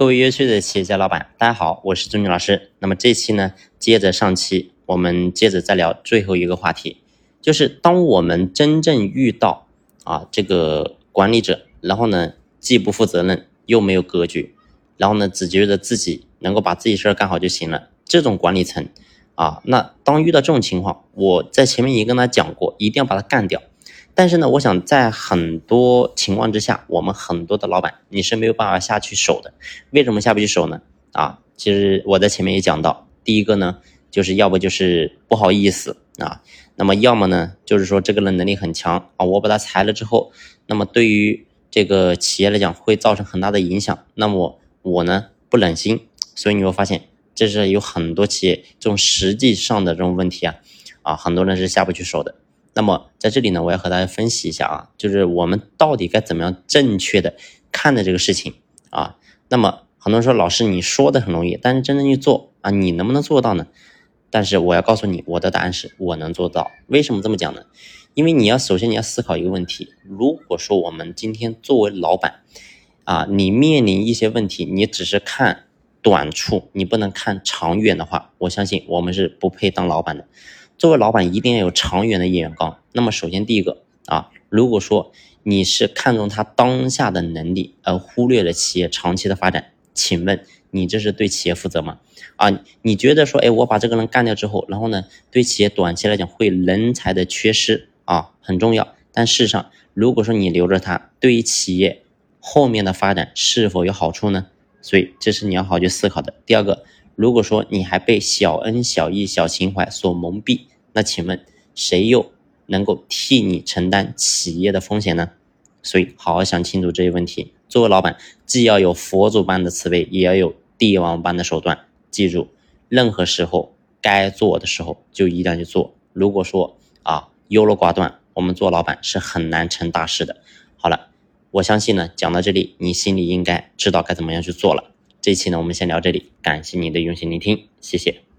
各位优秀的企业家老板，大家好，我是钟军老师。那么这期呢，接着上期，我们接着再聊最后一个话题，就是当我们真正遇到啊这个管理者，然后呢既不负责任又没有格局，然后呢只觉得自己能够把自己事儿干好就行了，这种管理层啊，那当遇到这种情况，我在前面已经跟他讲过，一定要把他干掉。但是呢，我想在很多情况之下，我们很多的老板你是没有办法下去守的。为什么下不去手呢？啊，其实我在前面也讲到，第一个呢，就是要不就是不好意思啊，那么要么呢，就是说这个人能力很强啊，我把他裁了之后，那么对于这个企业来讲会造成很大的影响，那么我呢不忍心，所以你会发现这是有很多企业这种实际上的这种问题啊，啊，很多人是下不去手的。那么在这里呢，我要和大家分析一下啊，就是我们到底该怎么样正确的看待这个事情啊？那么很多人说老师你说的很容易，但是真正去做啊，你能不能做到呢？但是我要告诉你，我的答案是我能做到。为什么这么讲呢？因为你要首先你要思考一个问题：如果说我们今天作为老板啊，你面临一些问题，你只是看短处，你不能看长远的话，我相信我们是不配当老板的。作为老板，一定要有长远的眼光。那么，首先第一个啊，如果说你是看重他当下的能力，而忽略了企业长期的发展，请问你这是对企业负责吗？啊，你觉得说，哎，我把这个人干掉之后，然后呢，对企业短期来讲会人才的缺失啊很重要。但事实上，如果说你留着他，对于企业后面的发展是否有好处呢？所以，这是你要好去思考的。第二个。如果说你还被小恩小义、小情怀所蒙蔽，那请问谁又能够替你承担企业的风险呢？所以好好想清楚这些问题。作为老板，既要有佛祖般的慈悲，也要有帝王般的手段。记住，任何时候该做的时候就一定要去做。如果说啊优柔寡断，我们做老板是很难成大事的。好了，我相信呢，讲到这里，你心里应该知道该怎么样去做了。这期呢，我们先聊这里，感谢您的用心聆听，谢谢。